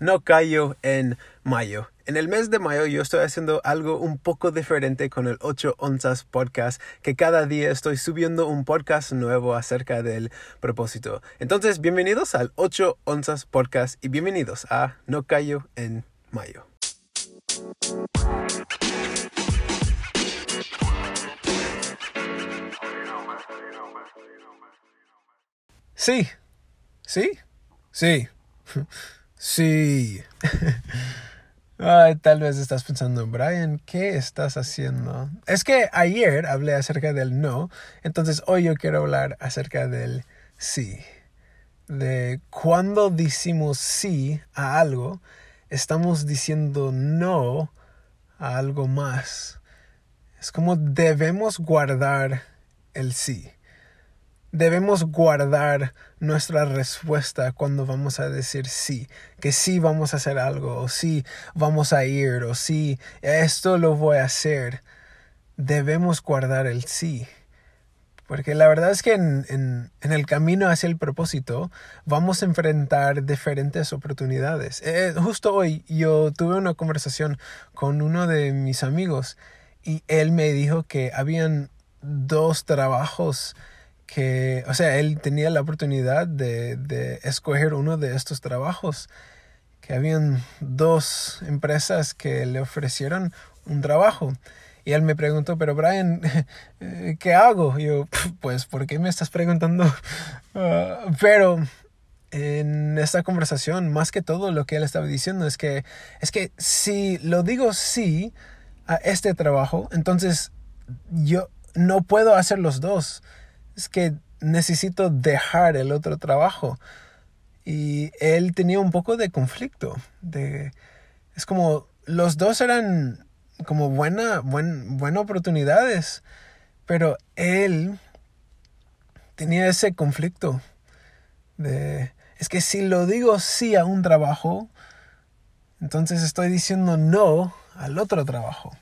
no callo en mayo. En el mes de mayo yo estoy haciendo algo un poco diferente con el 8 onzas podcast, que cada día estoy subiendo un podcast nuevo acerca del propósito. Entonces, bienvenidos al 8 onzas podcast y bienvenidos a No callo en mayo. Sí, sí, sí, sí. Ay, tal vez estás pensando, Brian, ¿qué estás haciendo? Es que ayer hablé acerca del no, entonces hoy yo quiero hablar acerca del sí. De cuando decimos sí a algo, estamos diciendo no a algo más. Es como debemos guardar el sí. Debemos guardar nuestra respuesta cuando vamos a decir sí, que sí vamos a hacer algo, o sí vamos a ir, o sí, esto lo voy a hacer. Debemos guardar el sí. Porque la verdad es que en, en, en el camino hacia el propósito vamos a enfrentar diferentes oportunidades. Eh, justo hoy yo tuve una conversación con uno de mis amigos y él me dijo que habían dos trabajos que, o sea, él tenía la oportunidad de, de escoger uno de estos trabajos, que habían dos empresas que le ofrecieron un trabajo. Y él me preguntó, pero Brian, ¿qué hago? Y yo, pues, ¿por qué me estás preguntando? Uh, pero en esta conversación, más que todo lo que él estaba diciendo es que, es que si lo digo sí a este trabajo, entonces yo no puedo hacer los dos es que necesito dejar el otro trabajo. Y él tenía un poco de conflicto. De, es como los dos eran como buena, buen, buenas oportunidades, pero él tenía ese conflicto de, es que si lo digo sí a un trabajo, entonces estoy diciendo no al otro trabajo.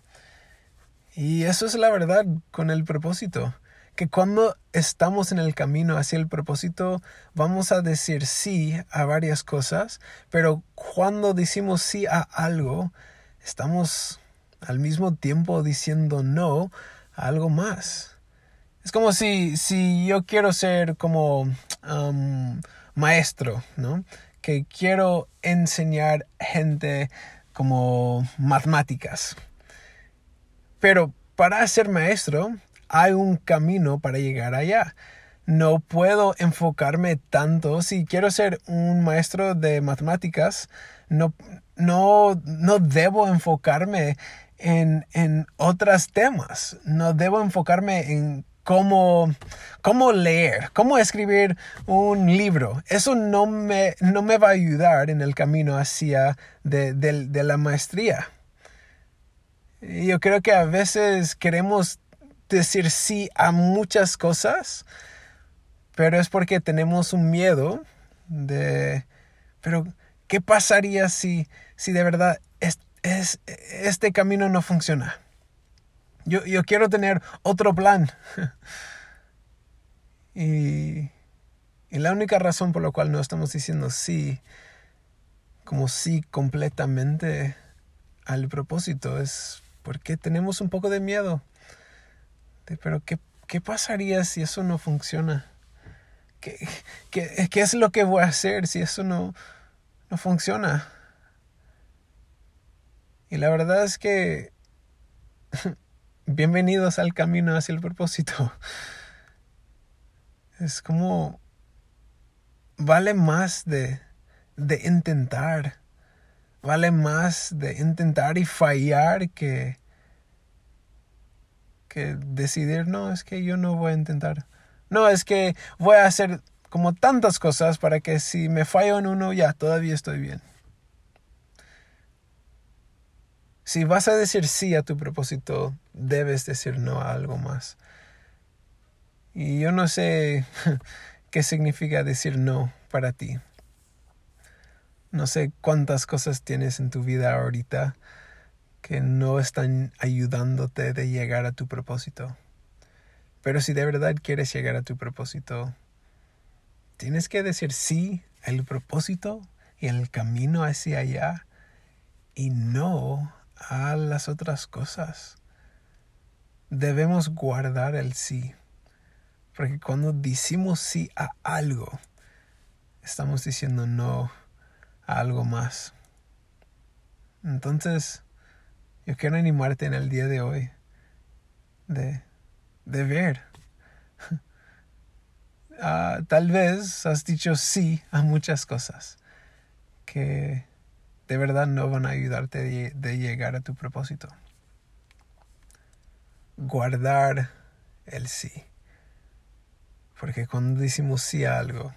Y eso es la verdad con el propósito que cuando estamos en el camino hacia el propósito, vamos a decir sí a varias cosas, pero cuando decimos sí a algo, estamos al mismo tiempo diciendo no a algo más. Es como si, si yo quiero ser como maestro, ¿no? Que quiero enseñar gente como matemáticas. Pero para ser maestro, hay un camino para llegar allá. No puedo enfocarme tanto. Si quiero ser un maestro de matemáticas, no, no, no debo enfocarme en, en otros temas. No debo enfocarme en cómo, cómo leer, cómo escribir un libro. Eso no me, no me va a ayudar en el camino hacia de, de, de la maestría. Yo creo que a veces queremos decir sí a muchas cosas, pero es porque tenemos un miedo de, pero ¿qué pasaría si, si de verdad es, es, este camino no funciona? Yo, yo quiero tener otro plan. y, y la única razón por la cual no estamos diciendo sí, como sí completamente al propósito, es porque tenemos un poco de miedo pero ¿qué, qué pasaría si eso no funciona? ¿Qué, qué, qué es lo que voy a hacer si eso no, no funciona? Y la verdad es que bienvenidos al camino hacia el propósito. Es como vale más de, de intentar. Vale más de intentar y fallar que, que decidir, no, es que yo no voy a intentar. No, es que voy a hacer como tantas cosas para que si me fallo en uno, ya, todavía estoy bien. Si vas a decir sí a tu propósito, debes decir no a algo más. Y yo no sé qué significa decir no para ti. No sé cuántas cosas tienes en tu vida ahorita que no están ayudándote de llegar a tu propósito. Pero si de verdad quieres llegar a tu propósito, tienes que decir sí al propósito y el camino hacia allá y no a las otras cosas. Debemos guardar el sí, porque cuando decimos sí a algo, estamos diciendo no a algo más. Entonces, yo quiero animarte en el día de hoy de, de ver. Ah, tal vez has dicho sí a muchas cosas que de verdad no van a ayudarte de, de llegar a tu propósito. Guardar el sí. Porque cuando decimos sí a algo,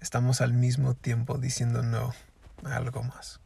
estamos al mismo tiempo diciendo no a algo más.